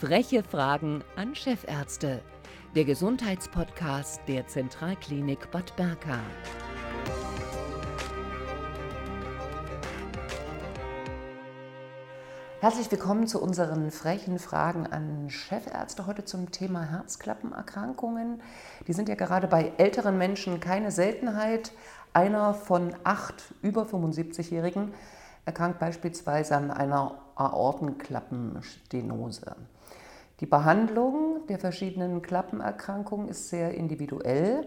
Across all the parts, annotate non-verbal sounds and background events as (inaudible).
Freche Fragen an Chefärzte. Der Gesundheitspodcast der Zentralklinik Bad Berka. Herzlich willkommen zu unseren frechen Fragen an Chefärzte heute zum Thema Herzklappenerkrankungen. Die sind ja gerade bei älteren Menschen keine Seltenheit. Einer von acht über 75-Jährigen erkrankt beispielsweise an einer Aortenklappenstenose. Die Behandlung der verschiedenen Klappenerkrankungen ist sehr individuell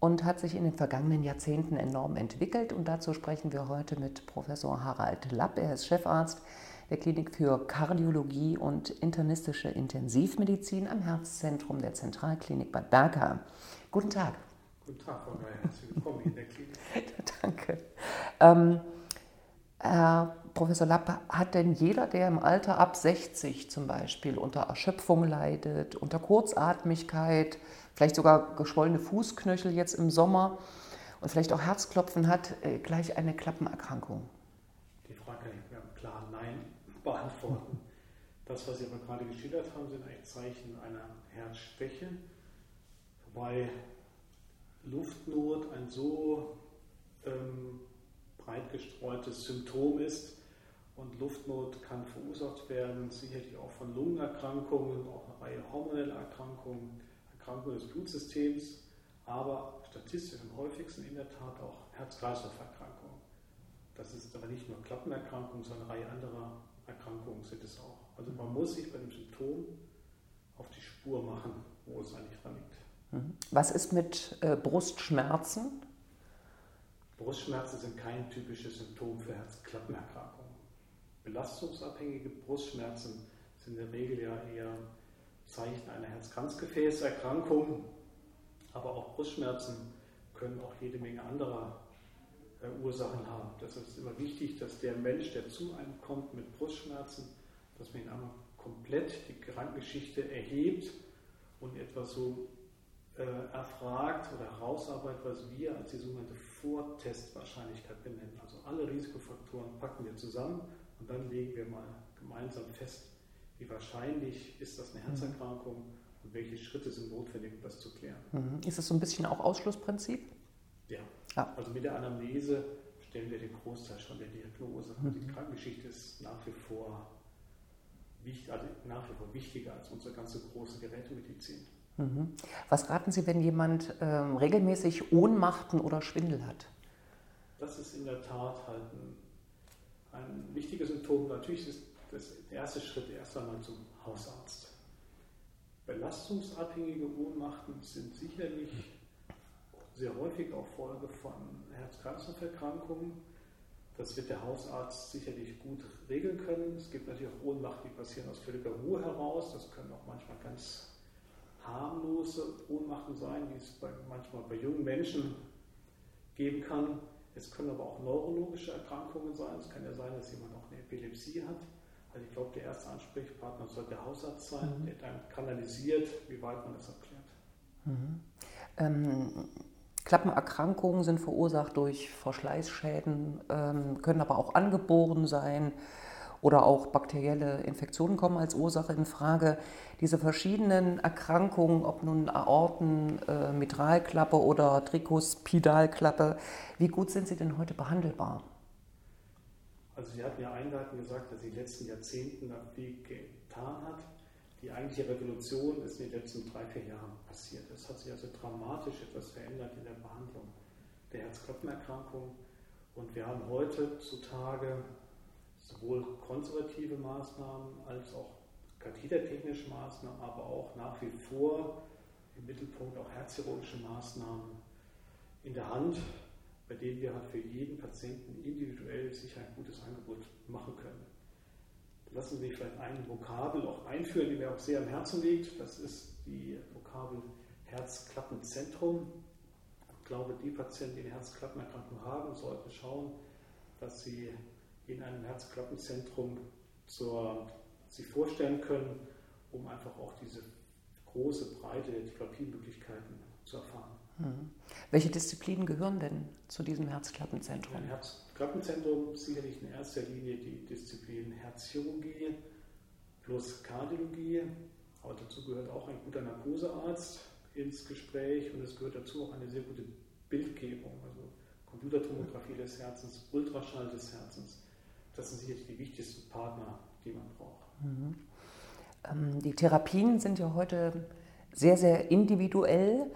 und hat sich in den vergangenen Jahrzehnten enorm entwickelt. Und dazu sprechen wir heute mit Professor Harald Lapp. Er ist Chefarzt der Klinik für Kardiologie und internistische Intensivmedizin am Herzzentrum der Zentralklinik Bad Berka. Guten Tag. Guten Tag, Frau Geier. Herzlich willkommen in der Klinik. (laughs) Danke. Ähm, Herr Professor Lappe, hat denn jeder, der im Alter ab 60 zum Beispiel unter Erschöpfung leidet, unter Kurzatmigkeit, vielleicht sogar geschwollene Fußknöchel jetzt im Sommer und vielleicht auch Herzklopfen hat, äh, gleich eine Klappenerkrankung? Die Frage kann ich mit einem klaren Nein (laughs) beantworten. Das, was Sie aber gerade geschildert haben, sind eigentlich Zeichen einer Herzschwäche, wobei Luftnot ein so ähm, breit gestreutes Symptom ist, und Luftnot kann verursacht werden, sicherlich auch von Lungenerkrankungen, auch eine Reihe hormoneller Erkrankungen, Erkrankungen des Blutsystems, aber statistisch am häufigsten in der Tat auch Herz-Kreislauf-Erkrankungen. Das ist aber nicht nur Klappenerkrankungen, sondern eine Reihe anderer Erkrankungen sind es auch. Also man muss sich bei dem Symptom auf die Spur machen, wo es eigentlich dran liegt. Mhm. Was ist mit äh, Brustschmerzen? Brustschmerzen sind kein typisches Symptom für Herzklappenerkrankungen. Belastungsabhängige Brustschmerzen sind in der Regel ja eher Zeichen einer Herz-Kranzgefäßerkrankung, aber auch Brustschmerzen können auch jede Menge anderer äh, Ursachen haben. Deshalb ist immer wichtig, dass der Mensch, der zu einem kommt mit Brustschmerzen, dass man ihn einmal komplett die Krankengeschichte erhebt und etwas so äh, erfragt oder herausarbeitet, was wir als die sogenannte Vortestwahrscheinlichkeit benennen. Also alle Risikofaktoren packen wir zusammen und dann legen wir mal gemeinsam fest, wie wahrscheinlich ist das eine mhm. Herzerkrankung und welche Schritte sind notwendig, um das zu klären. Mhm. Ist das so ein bisschen auch Ausschlussprinzip? Ja. ja. Also mit der Anamnese stellen wir den Großteil schon der Diagnose. Mhm. Die Krankengeschichte ist nach wie vor also nach wie vor wichtiger als unsere ganze große Gerätemedizin. Mhm. Was raten Sie, wenn jemand ähm, regelmäßig Ohnmachten oder Schwindel hat? Das ist in der Tat halt ein ein wichtiges Symptom. Natürlich ist das der erste Schritt erst einmal zum Hausarzt. Belastungsabhängige Ohnmachten sind sicherlich sehr häufig auch Folge von Herz-Kreislauf-Erkrankungen. Das wird der Hausarzt sicherlich gut regeln können. Es gibt natürlich auch Ohnmachten, die passieren aus völliger Ruhe heraus. Das können auch manchmal ganz harmlose Ohnmachten sein, die es bei, manchmal bei jungen Menschen geben kann. Es können aber auch neurologische Erkrankungen sein. Es kann ja sein, dass jemand auch eine Epilepsie hat. Also ich glaube, der erste Ansprechpartner sollte der Hausarzt sein, mhm. der dann kanalisiert, wie weit man das erklärt. Mhm. Ähm, Klappenerkrankungen sind verursacht durch Verschleißschäden, ähm, können aber auch angeboren sein oder auch bakterielle Infektionen kommen als Ursache in Frage. Diese verschiedenen Erkrankungen, ob nun Aorten, äh, Mitralklappe oder Trikospidalklappe, wie gut sind sie denn heute behandelbar? Also Sie hatten ja einleitend gesagt, dass in den letzten Jahrzehnten viel getan hat. Die eigentliche Revolution ist in den letzten drei, vier Jahren passiert. Es hat sich also dramatisch etwas verändert in der Behandlung der Herzklappenerkrankung. Und wir haben heutzutage sowohl konservative Maßnahmen als auch kathetertechnische Maßnahmen, aber auch nach wie vor im Mittelpunkt auch herzchirurgische Maßnahmen in der Hand, bei denen wir halt für jeden Patienten individuell sicher ein gutes Angebot machen können. Lassen Sie mich vielleicht ein Vokabel auch einführen, die mir auch sehr am Herzen liegt. Das ist die Vokabel Herzklappenzentrum. Ich glaube, die Patienten, die eine Herzklappenerkrankung haben, sollten schauen, dass sie in einem Herzklappenzentrum zur, sich vorstellen können, um einfach auch diese große Breite der Therapiemöglichkeiten zu erfahren. Mhm. Welche Disziplinen gehören denn zu diesem Herzklappenzentrum? Ein Herzklappenzentrum sicherlich in erster Linie die Disziplin Herzchirurgie, plus Kardiologie. Aber dazu gehört auch ein guter Narkosearzt ins Gespräch und es gehört dazu auch eine sehr gute Bildgebung, also Computertomographie des Herzens, Ultraschall des Herzens. Das sind sicherlich die wichtigsten Partner, die man braucht. Mhm. Ähm, die Therapien sind ja heute sehr, sehr individuell,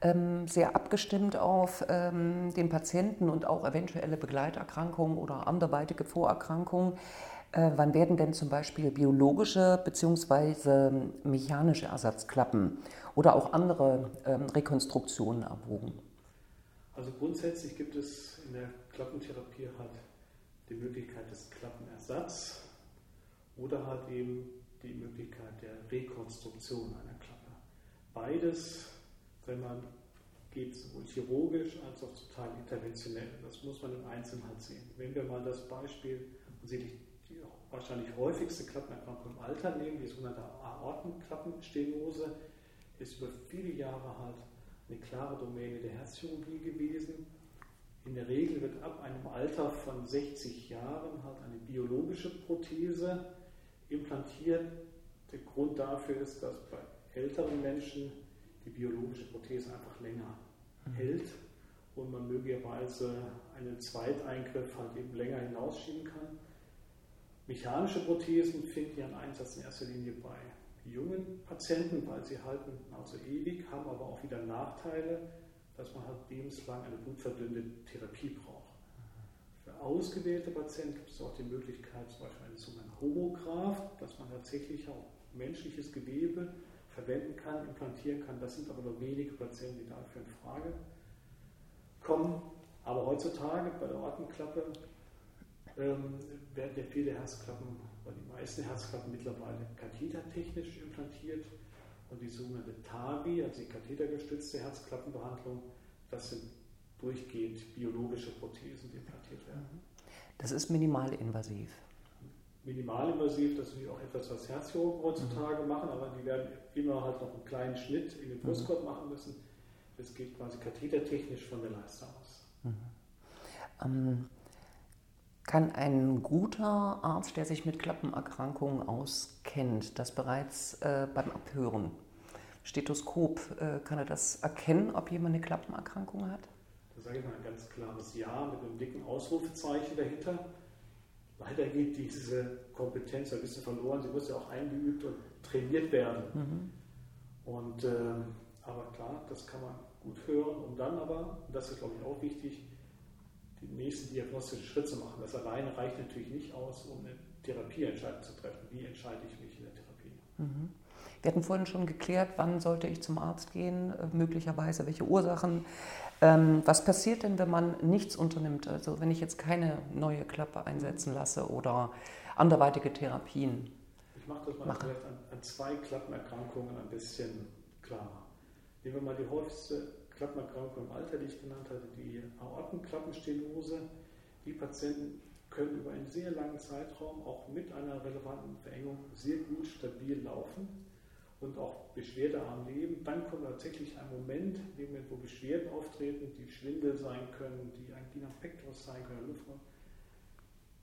ähm, sehr abgestimmt auf ähm, den Patienten und auch eventuelle Begleiterkrankungen oder anderweitige Vorerkrankungen. Äh, wann werden denn zum Beispiel biologische bzw. mechanische Ersatzklappen oder auch andere Rekonstruktionen erwogen? Also grundsätzlich gibt es in der Klappentherapie halt die Möglichkeit des Klappenersatzes oder halt eben die Möglichkeit der Rekonstruktion einer Klappe. Beides, wenn man geht sowohl chirurgisch als auch total interventionell. Das muss man im Einzelnen halt sehen. Wenn wir mal das Beispiel und Sie die wahrscheinlich häufigste Klappenerkrankung im Alter nehmen, die sogenannte Aortenklappenstenose, ist über viele Jahre halt eine klare Domäne der Herzchirurgie gewesen. In der Regel wird ab einem Alter von 60 Jahren halt eine biologische Prothese implantiert. Der Grund dafür ist, dass bei älteren Menschen die biologische Prothese einfach länger mhm. hält und man möglicherweise einen Zweiteingriff halt eben länger hinausschieben kann. Mechanische Prothesen finden ihren Einsatz in erster Linie bei jungen Patienten, weil sie halten also ewig, haben aber auch wieder Nachteile, dass man halt lebenslang eine blutverdünnende Therapie braucht. Für ausgewählte Patienten gibt es auch die Möglichkeit, zum Beispiel eine sogenannte Homograph, dass man tatsächlich auch menschliches Gewebe verwenden kann, implantieren kann. Das sind aber nur wenige Patienten, die dafür in Frage kommen. Aber heutzutage bei der Ortenklappe ähm, werden ja viele Herzklappen, oder die meisten Herzklappen mittlerweile kathetertechnisch implantiert. Und die sogenannte TAVI, also die kathetergestützte Herzklappenbehandlung, das sind durchgehend biologische Prothesen, die implantiert werden. Mhm. Das ist minimalinvasiv. Minimalinvasiv, das ist natürlich auch etwas, was Herzchirurgen heutzutage mhm. machen, aber die werden immer halt noch einen kleinen Schnitt in den mhm. Brustkorb mhm. machen müssen. Das geht quasi kathetertechnisch von der Leiste aus. Mhm. Ähm, kann ein guter Arzt, der sich mit Klappenerkrankungen auskennt, das bereits äh, beim Abhören, Stethoskop, äh, kann er das erkennen, ob jemand eine Klappenerkrankung hat? Da sage ich mal ein ganz klares Ja mit einem dicken Ausrufezeichen dahinter. Leider geht diese Kompetenz ein bisschen verloren. Sie muss ja auch eingeübt und trainiert werden. Mhm. Und, äh, aber klar, das kann man gut hören. Und dann aber, und das ist glaube ich auch wichtig, den nächsten diagnostischen Schritt zu machen. Das alleine reicht natürlich nicht aus, um eine Therapieentscheidung zu treffen. Wie entscheide ich mich in der Therapie? Mhm. Wir hatten vorhin schon geklärt, wann sollte ich zum Arzt gehen, äh, möglicherweise welche Ursachen. Ähm, was passiert denn, wenn man nichts unternimmt? Also wenn ich jetzt keine neue Klappe einsetzen lasse oder anderweitige Therapien? Ich mache das mal mache. vielleicht an, an zwei Klappenerkrankungen ein bisschen klarer. Nehmen wir mal die häufigste Klappenerkrankung im Alter, die ich genannt hatte, die Aortenklappenstenose. Die Patienten können über einen sehr langen Zeitraum auch mit einer relevanten Verengung sehr gut stabil laufen und auch beschwerdearm leben. Dann kommt tatsächlich ein Moment, in dem Moment, wo Beschwerden auftreten, die Schwindel sein können, die Angina pectoris sein können,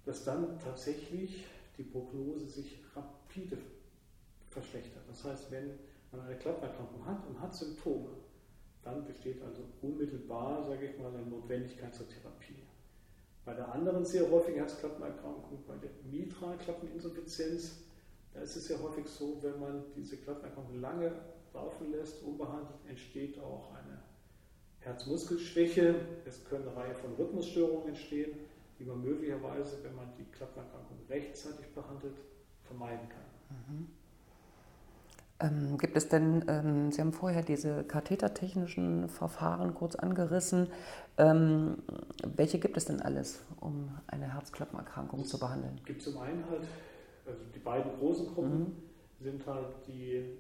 dass dann tatsächlich die Prognose sich rapide verschlechtert. Das heißt, wenn man eine Klappenerkrankung hat und hat Symptome, dann besteht also unmittelbar, sage ich mal, eine Notwendigkeit zur Therapie. Bei der anderen sehr häufigen Herzklappenerkrankung, bei der Mitral-Klappeninsuffizienz, da ist es ja häufig so, wenn man diese Klappenerkrankung lange laufen lässt, unbehandelt, entsteht auch eine Herzmuskelschwäche. Es können eine Reihe von Rhythmusstörungen entstehen, die man möglicherweise, wenn man die Klappenerkrankung rechtzeitig behandelt, vermeiden kann. Mhm. Ähm, gibt es denn, ähm, Sie haben vorher diese kathetertechnischen Verfahren kurz angerissen, ähm, welche gibt es denn alles, um eine Herzklappenerkrankung zu behandeln? Es gibt zum einen halt, also die beiden großen Gruppen mhm. sind halt die,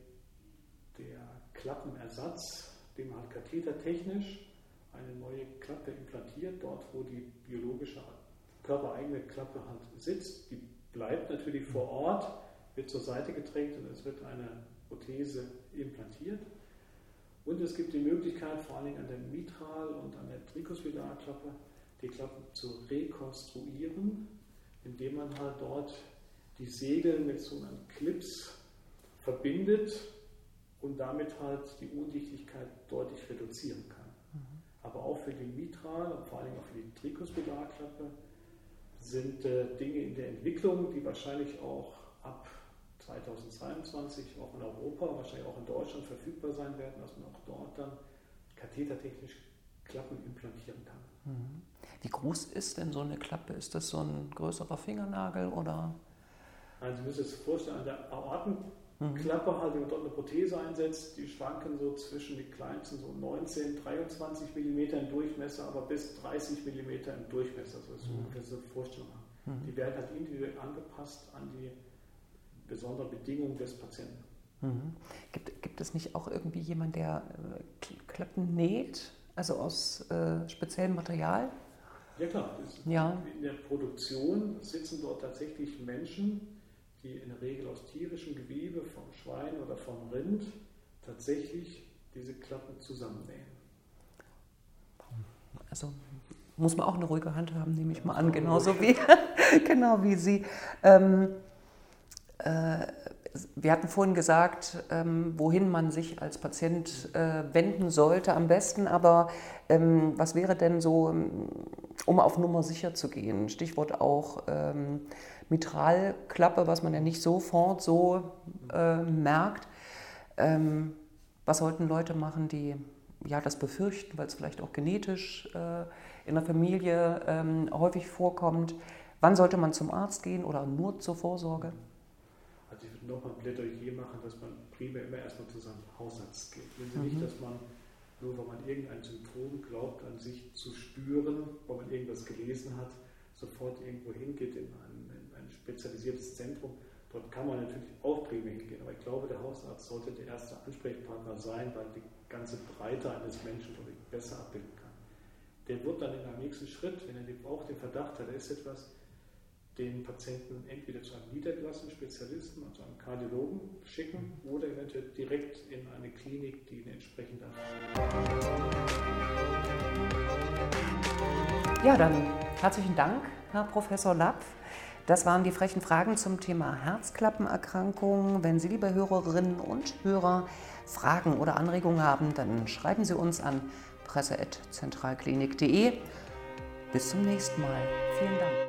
der Klappenersatz, dem halt kathetertechnisch eine neue Klappe implantiert, dort wo die biologische körpereigene Klappe halt sitzt. Die bleibt natürlich vor Ort, wird zur Seite gedrängt und es wird eine Prothese implantiert. Und es gibt die Möglichkeit, vor allen Dingen an der Mitral- und an der Trikospidalklappe, die Klappen zu rekonstruieren, indem man halt dort die Segel mit so einem Clips verbindet und damit halt die Undichtigkeit deutlich reduzieren kann. Mhm. Aber auch für die Mitral und vor allem auch für die Trikospedalklappe sind äh, Dinge in der Entwicklung, die wahrscheinlich auch ab 2022 auch in Europa, wahrscheinlich auch in Deutschland verfügbar sein werden, dass man auch dort dann kathetertechnisch Klappen implantieren kann. Mhm. Wie groß ist denn so eine Klappe? Ist das so ein größerer Fingernagel oder? Also Sie müssen sich vorstellen, an der Aortenklappe mhm. halt, wenn man dort eine Prothese einsetzt, die schwanken so zwischen die kleinsten so 19, 23 mm im Durchmesser, aber bis 30 mm im Durchmesser. So ist mhm. so eine Vorstellung. Mhm. Die werden halt individuell angepasst an die besonderen Bedingungen des Patienten. Mhm. Gibt, gibt es nicht auch irgendwie jemand, der äh, Klappen näht, also aus äh, speziellem Material? Ja klar, ja. in der Produktion sitzen dort tatsächlich Menschen, die in der Regel aus tierischem Gewebe, vom Schwein oder vom Rind, tatsächlich diese Klappen zusammennähen. Also muss man auch eine ruhige Hand haben, nehme ich mal an, genauso wie, (laughs) genau wie Sie. Ähm, äh, wir hatten vorhin gesagt, ähm, wohin man sich als Patient äh, wenden sollte am besten, aber ähm, was wäre denn so, um auf Nummer sicher zu gehen? Stichwort auch ähm, Mitralklappe, was man ja nicht sofort so äh, merkt. Ähm, was sollten Leute machen, die ja, das befürchten, weil es vielleicht auch genetisch äh, in der Familie ähm, häufig vorkommt? Wann sollte man zum Arzt gehen oder nur zur Vorsorge? Nochmal ein Plädoyer machen, dass man primär immer erstmal zu seinem Hausarzt geht. Wenn Sie mhm. nicht, dass man nur weil man irgendein Symptom glaubt, an sich zu spüren, weil man irgendwas gelesen hat, sofort irgendwo hingeht in ein, in ein spezialisiertes Zentrum. Dort kann man natürlich auch primär hingehen, aber ich glaube, der Hausarzt sollte der erste Ansprechpartner sein, weil die ganze Breite eines Menschen besser abbilden kann. Der wird dann in einem nächsten Schritt, wenn er auch den Verdacht hat, da ist etwas, den Patienten entweder zu einem niedergelassenen Spezialisten, also einem Kardiologen, schicken oder eventuell direkt in eine Klinik, die eine entsprechende Ja, dann herzlichen Dank, Herr Professor Lapp. Das waren die frechen Fragen zum Thema Herzklappenerkrankung. Wenn Sie, liebe Hörerinnen und Hörer, Fragen oder Anregungen haben, dann schreiben Sie uns an presse.zentralklinik.de. Bis zum nächsten Mal. Vielen Dank.